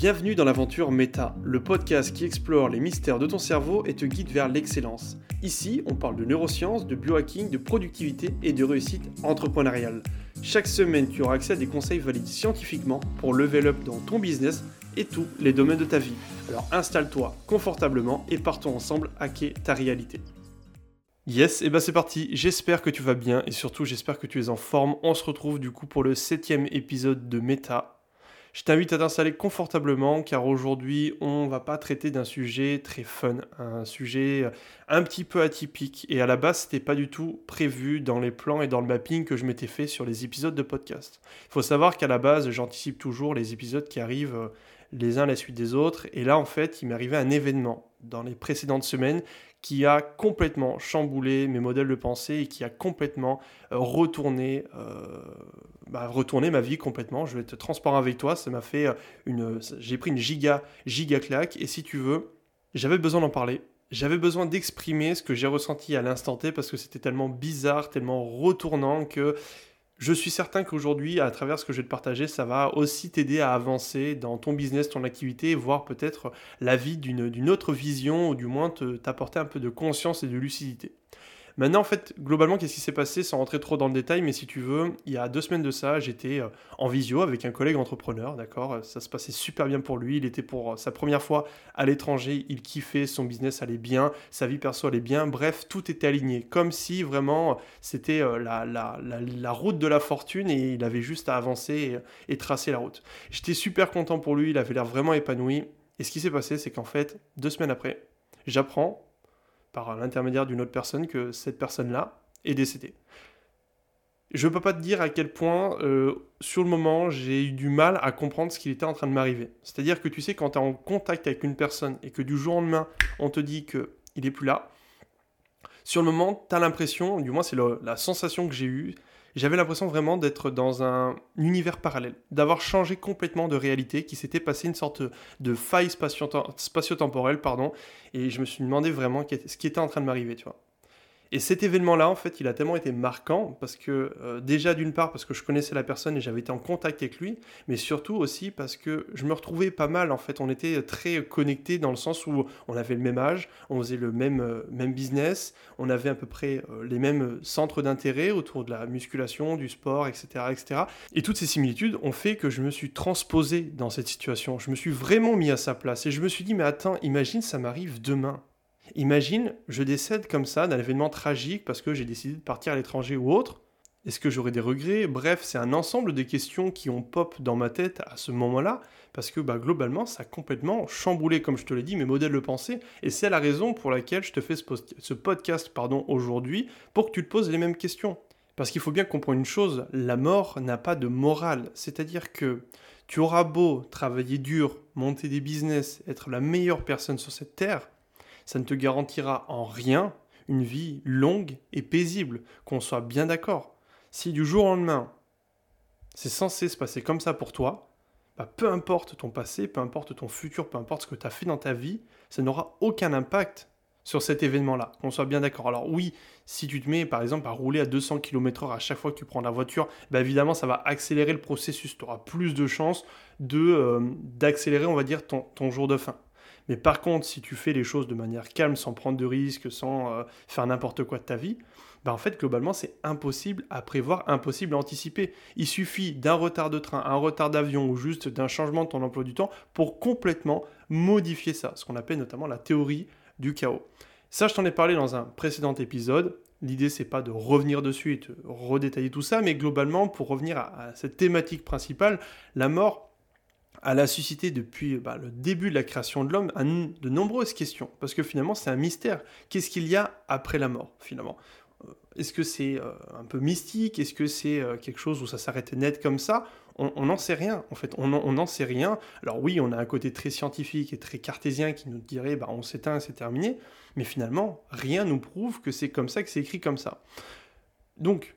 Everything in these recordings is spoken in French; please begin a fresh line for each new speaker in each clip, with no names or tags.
Bienvenue dans l'aventure Méta, le podcast qui explore les mystères de ton cerveau et te guide vers l'excellence. Ici, on parle de neurosciences, de biohacking, de productivité et de réussite entrepreneuriale. Chaque semaine, tu auras accès à des conseils validés scientifiquement pour level up dans ton business et tous les domaines de ta vie. Alors installe-toi confortablement et partons ensemble hacker ta réalité. Yes, et bah c'est parti, j'espère que tu vas bien et surtout j'espère que tu es en forme. On se retrouve du coup pour le septième épisode de Méta, je t'invite à t'installer confortablement car aujourd'hui on va pas traiter d'un sujet très fun, un sujet euh, un petit peu atypique. Et à la base c'était pas du tout prévu dans les plans et dans le mapping que je m'étais fait sur les épisodes de podcast. Il faut savoir qu'à la base j'anticipe toujours les épisodes qui arrivent euh, les uns à la suite des autres. Et là en fait il m'est arrivé un événement. Dans les précédentes semaines qui a complètement chamboulé mes modèles de pensée et qui a complètement euh, retourné, euh, bah, retourné ma vie complètement. Je vais être transparent avec toi, ça m'a fait euh, une... J'ai pris une giga, giga claque, et si tu veux, j'avais besoin d'en parler. J'avais besoin d'exprimer ce que j'ai ressenti à l'instant T parce que c'était tellement bizarre, tellement retournant que je suis certain qu'aujourd'hui, à travers ce que je vais te partager, ça va aussi t'aider à avancer dans ton business, ton activité, voire peut-être la vie d'une autre vision, ou du moins t'apporter un peu de conscience et de lucidité. Maintenant, en fait, globalement, qu'est-ce qui s'est passé sans rentrer trop dans le détail, mais si tu veux, il y a deux semaines de ça, j'étais euh, en visio avec un collègue entrepreneur, d'accord Ça se passait super bien pour lui, il était pour euh, sa première fois à l'étranger, il kiffait, son business allait bien, sa vie perso allait bien, bref, tout était aligné, comme si vraiment c'était euh, la, la, route de la fortune et il avait juste à avancer et, et tracer la route. J'étais super content pour lui, il avait l'air vraiment épanoui, et ce qui s'est passé, c'est qu'en fait, deux semaines après, j'apprends par l'intermédiaire d'une autre personne que cette personne-là est décédée. Je ne peux pas te dire à quel point, euh, sur le moment, j'ai eu du mal à comprendre ce qui était en train de m'arriver. C'est-à-dire que tu sais, quand tu es en contact avec une personne et que du jour au lendemain, on te dit qu'il n'est plus là, sur le moment, tu as l'impression, du moins c'est la sensation que j'ai eue, j'avais l'impression vraiment d'être dans un univers parallèle, d'avoir changé complètement de réalité, qui s'était passé une sorte de faille spatio-temporelle, pardon, et je me suis demandé vraiment ce qui était en train de m'arriver, tu vois. Et cet événement-là, en fait, il a tellement été marquant parce que, euh, déjà d'une part, parce que je connaissais la personne et j'avais été en contact avec lui, mais surtout aussi parce que je me retrouvais pas mal, en fait. On était très connectés dans le sens où on avait le même âge, on faisait le même, euh, même business, on avait à peu près euh, les mêmes centres d'intérêt autour de la musculation, du sport, etc., etc. Et toutes ces similitudes ont fait que je me suis transposé dans cette situation. Je me suis vraiment mis à sa place et je me suis dit, mais attends, imagine, ça m'arrive demain. Imagine, je décède comme ça d'un événement tragique parce que j'ai décidé de partir à l'étranger ou autre. Est-ce que j'aurai des regrets? Bref, c'est un ensemble de questions qui ont pop dans ma tête à ce moment-là, parce que bah, globalement, ça a complètement chamboulé, comme je te l'ai dit, mes modèles de pensée, et c'est la raison pour laquelle je te fais ce, podcast aujourd'hui, pour que tu te poses les mêmes questions. Parce qu'il faut bien comprendre une chose, la mort n'a pas de morale, c'est-à-dire que tu auras beau travailler dur, monter des business, être la meilleure personne sur cette terre, ça ne te garantira en rien une vie longue et paisible, qu'on soit bien d'accord. Si du jour au lendemain, c'est censé se passer comme ça pour toi, bah, peu importe ton passé, peu importe ton futur, peu importe ce que tu as fait dans ta vie, ça n'aura aucun impact sur cet événement-là, qu'on soit bien d'accord. Alors oui, si tu te mets par exemple à rouler à 200 km/h à chaque fois que tu prends la voiture, bah évidemment ça va accélérer le processus, tu auras plus de chances de, euh, d'accélérer on va dire ton, ton jour de fin. Mais par contre, si tu fais les choses de manière calme, sans prendre de risques, sans euh, faire n'importe quoi de ta vie, bah en fait, globalement, c'est impossible à prévoir, impossible à anticiper. Il suffit d'un retard de train, un retard d'avion ou juste d'un changement de ton emploi du temps pour complètement modifier ça, ce qu'on appelle notamment la théorie du chaos. Ça, je t'en ai parlé dans un précédent épisode. L'idée, c'est pas de revenir dessus et de redétailler tout ça, mais globalement, pour revenir à cette thématique principale, la mort, elle a suscité depuis bah, le début de la création de l'homme de nombreuses questions, parce que finalement c'est un mystère. Qu'est-ce qu'il y a après la mort, finalement? Euh, Est-ce que c'est euh, un peu mystique? Est-ce que c'est euh, quelque chose où ça s'arrête net comme ça? On n'en sait rien, en fait, on n'en sait rien. Alors oui, on a un côté très scientifique et très cartésien qui nous dirait, bah, on s'éteint, c'est terminé, mais finalement, rien nous prouve que c'est comme ça, que c'est écrit comme ça. Donc,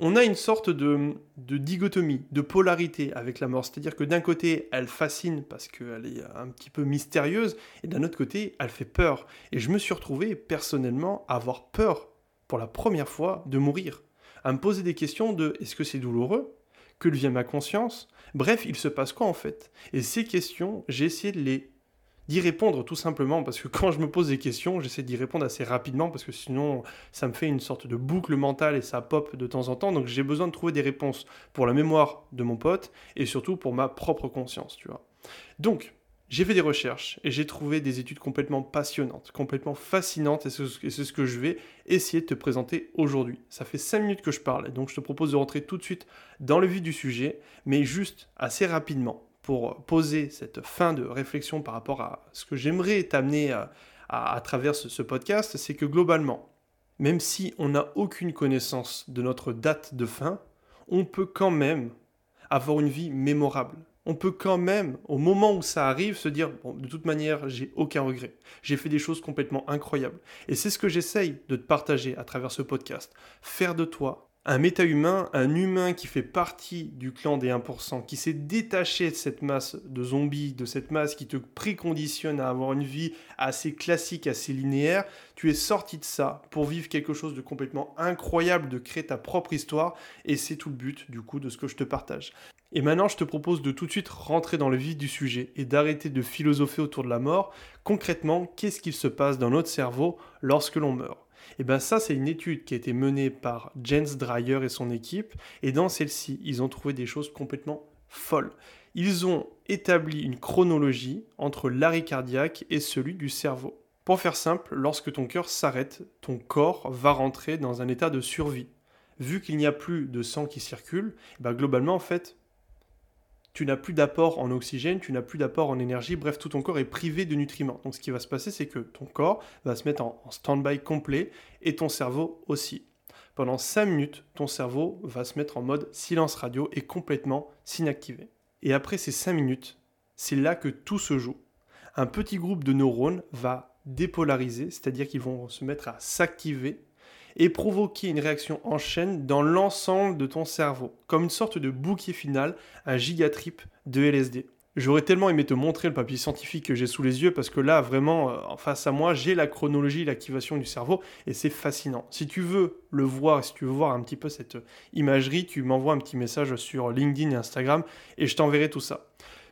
on a une sorte de, dichotomie, de polarité avec la mort. C'est-à-dire que d'un côté, elle fascine parce qu'elle est un petit peu mystérieuse, et d'un autre côté, elle fait peur. Et je me suis retrouvé personnellement à avoir peur pour la première fois de mourir, à me poser des questions de est-ce que c'est douloureux? Que devient ma conscience? Bref, il se passe quoi en fait? Et ces questions, j'ai essayé de les d'y répondre tout simplement parce que quand je me pose des questions, j'essaie d'y répondre assez rapidement parce que sinon ça me fait une sorte de boucle mentale et ça pop de temps en temps. Donc j'ai besoin de trouver des réponses pour la mémoire de mon pote et surtout pour ma propre conscience, tu vois. Donc j'ai fait des recherches et j'ai trouvé des études complètement passionnantes, complètement fascinantes et c'est ce que je vais essayer de te présenter aujourd'hui. Ça fait 5 minutes que je parle donc je te propose de rentrer tout de suite dans le vif du sujet, mais juste assez rapidement pour poser cette fin de réflexion par rapport à ce que j'aimerais t'amener à, travers ce, podcast, c'est que globalement, même si on n'a aucune connaissance de notre date de fin, on peut quand même avoir une vie mémorable. On peut quand même, au moment où ça arrive, se dire, bon, de toute manière, j'ai aucun regret. J'ai fait des choses complètement incroyables. Et c'est ce que j'essaye de te partager à travers ce podcast. Faire de toi un méta-humain, un humain qui fait partie du clan des 1%, qui s'est détaché de cette masse de zombies, de cette masse qui te préconditionne à avoir une vie assez classique, assez linéaire, tu es sorti de ça pour vivre quelque chose de complètement incroyable, de créer ta propre histoire, et c'est tout le but du coup de ce que je te partage. Et maintenant, je te propose de tout de suite rentrer dans le vif du sujet et d'arrêter de philosopher autour de la mort. Concrètement, qu'est-ce qu'il se passe dans notre cerveau lorsque l'on meurt? Et bien ça, c'est une étude qui a été menée par Jens Dreyer et son équipe, et dans celle-ci, ils ont trouvé des choses complètement folles. Ils ont établi une chronologie entre l'arrêt cardiaque et celui du cerveau. Pour faire simple, lorsque ton cœur s'arrête, ton corps va rentrer dans un état de survie. Vu qu'il n'y a plus de sang qui circule, ben globalement en fait, tu n'as plus d'apport en oxygène, tu n'as plus d'apport en énergie, bref, tout ton corps est privé de nutriments. Donc ce qui va se passer, c'est que ton corps va se mettre en, stand-by complet et ton cerveau aussi. Pendant 5 minutes, ton cerveau va se mettre en mode silence radio et complètement s'inactiver. Et après ces 5 minutes, c'est là que tout se joue. Un petit groupe de neurones va dépolariser, c'est-à-dire qu'ils vont se mettre à s'activer et provoquer une réaction en chaîne dans l'ensemble de ton cerveau, comme une sorte de bouquet final, un gigatrip de LSD. J'aurais tellement aimé te montrer le papier scientifique que j'ai sous les yeux parce que là, vraiment, euh, face à moi, j'ai la chronologie, l'activation du cerveau et c'est fascinant. Si tu veux le voir, si tu veux voir un petit peu cette imagerie, tu m'envoies un petit message sur LinkedIn et Instagram et je t'enverrai tout ça.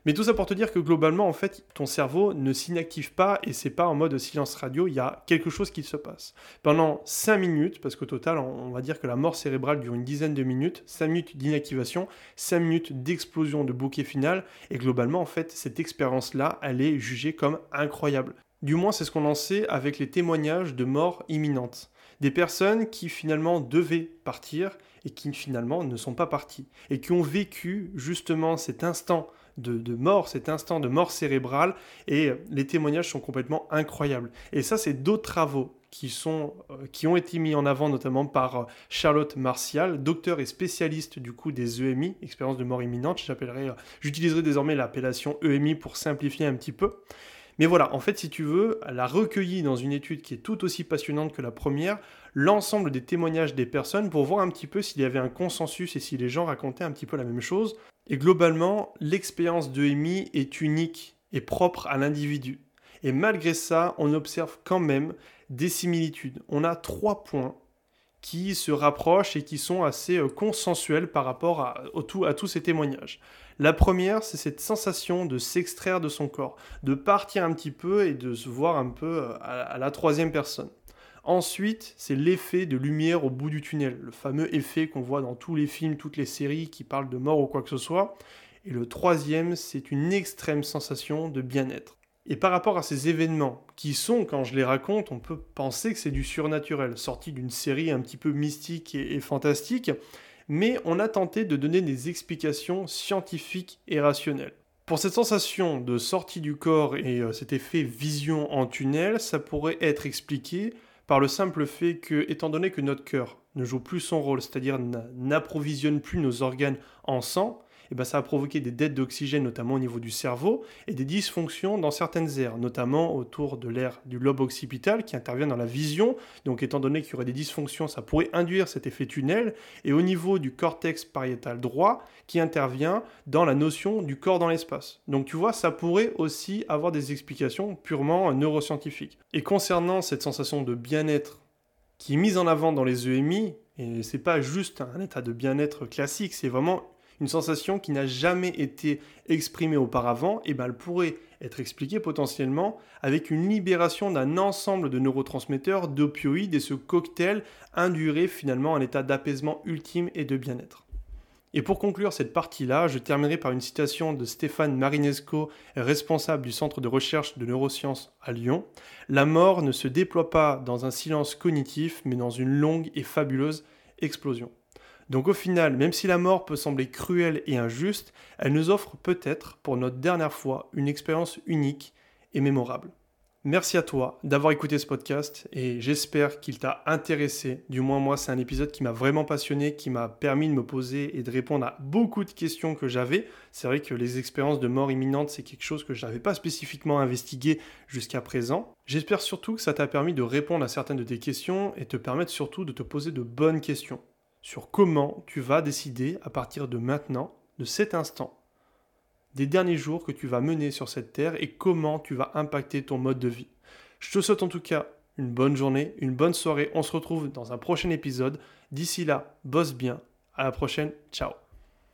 Mais tout ça pour te dire que globalement, en fait, ton cerveau ne s'inactive pas et c'est pas en mode silence radio, il y a quelque chose qui se passe. Pendant 5 minutes, parce qu'au total, on va dire que la mort cérébrale dure une dizaine de minutes, 5 minutes d'inactivation, 5 minutes d'explosion de bouquet final, et globalement, en fait, cette expérience-là, elle est jugée comme incroyable. Du moins, c'est ce qu'on en sait avec les témoignages de mort imminente. Des personnes qui finalement devaient partir et qui finalement ne sont pas parties. Et qui ont vécu justement cet instant de, mort, cet instant de mort cérébrale, et les témoignages sont complètement incroyables. Et ça, c'est d'autres travaux qui, sont, euh, qui ont été mis en avant notamment par euh, Charlotte Martial, docteur et spécialiste du coup des EMI, expérience de mort imminente, j'appellerai, euh, j'utiliserai désormais l'appellation EMI pour simplifier un petit peu. Mais voilà, en fait, si tu veux, elle a recueilli dans une étude qui est tout aussi passionnante que la première, l'ensemble des témoignages des personnes pour voir un petit peu s'il y avait un consensus et si les gens racontaient un petit peu la même chose. Et globalement, l'expérience de EMI est unique et propre à l'individu. Et malgré ça, on observe quand même des similitudes. On a trois points qui se rapprochent et qui sont assez euh, consensuels par rapport à, tous ces témoignages. La première, c'est cette sensation de s'extraire de son corps, de partir un petit peu et de se voir un peu euh, à la troisième personne. Ensuite, c'est l'effet de lumière au bout du tunnel, le fameux effet qu'on voit dans tous les films, toutes les séries qui parlent de mort ou quoi que ce soit. Et le troisième, c'est une extrême sensation de bien-être. Et par rapport à ces événements, qui sont, quand je les raconte, on peut penser que c'est du surnaturel, sorti d'une série un petit peu mystique et, fantastique, mais on a tenté de donner des explications scientifiques et rationnelles. Pour cette sensation de sortie du corps et euh, cet effet vision en tunnel, ça pourrait être expliqué par le simple fait que, étant donné que notre cœur ne joue plus son rôle, c'est-à-dire n'approvisionne plus nos organes en sang, eh ben, ça a provoqué des dettes d'oxygène, notamment au niveau du cerveau, et des dysfonctions dans certaines aires, notamment autour de l'aire du lobe occipital qui intervient dans la vision. Donc, étant donné qu'il y aurait des dysfonctions, ça pourrait induire cet effet tunnel, et au niveau du cortex pariétal droit qui intervient dans la notion du corps dans l'espace. Donc, tu vois, ça pourrait aussi avoir des explications purement neuroscientifiques. Et concernant cette sensation de bien-être qui est mise en avant dans les EMI, et c'est pas juste un état de bien-être classique, c'est vraiment une sensation qui n'a jamais été exprimée auparavant, et eh ben elle pourrait être expliquée potentiellement avec une libération d'un ensemble de neurotransmetteurs, d'opioïdes, et ce cocktail induirait finalement un état d'apaisement ultime et de bien-être. Et pour conclure cette partie-là, je terminerai par une citation de Stéphane Marinesco, responsable du Centre de recherche de neurosciences à Lyon. La mort ne se déploie pas dans un silence cognitif, mais dans une longue et fabuleuse explosion. Donc au final, même si la mort peut sembler cruelle et injuste, elle nous offre peut-être, pour notre dernière fois, une expérience unique et mémorable. Merci à toi d'avoir écouté ce podcast et j'espère qu'il t'a intéressé. Du moins moi, c'est un épisode qui m'a vraiment passionné, qui m'a permis de me poser et de répondre à beaucoup de questions que j'avais. C'est vrai que les expériences de mort imminente, c'est quelque chose que je n'avais pas spécifiquement investigué jusqu'à présent. J'espère surtout que ça t'a permis de répondre à certaines de tes questions et te permettre surtout de te poser de bonnes questions sur comment tu vas décider à partir de maintenant, de cet instant, des derniers jours que tu vas mener sur cette terre et comment tu vas impacter ton mode de vie. Je te souhaite en tout cas une bonne journée, une bonne soirée. On se retrouve dans un prochain épisode. D'ici là, bosse bien. À la prochaine. Ciao.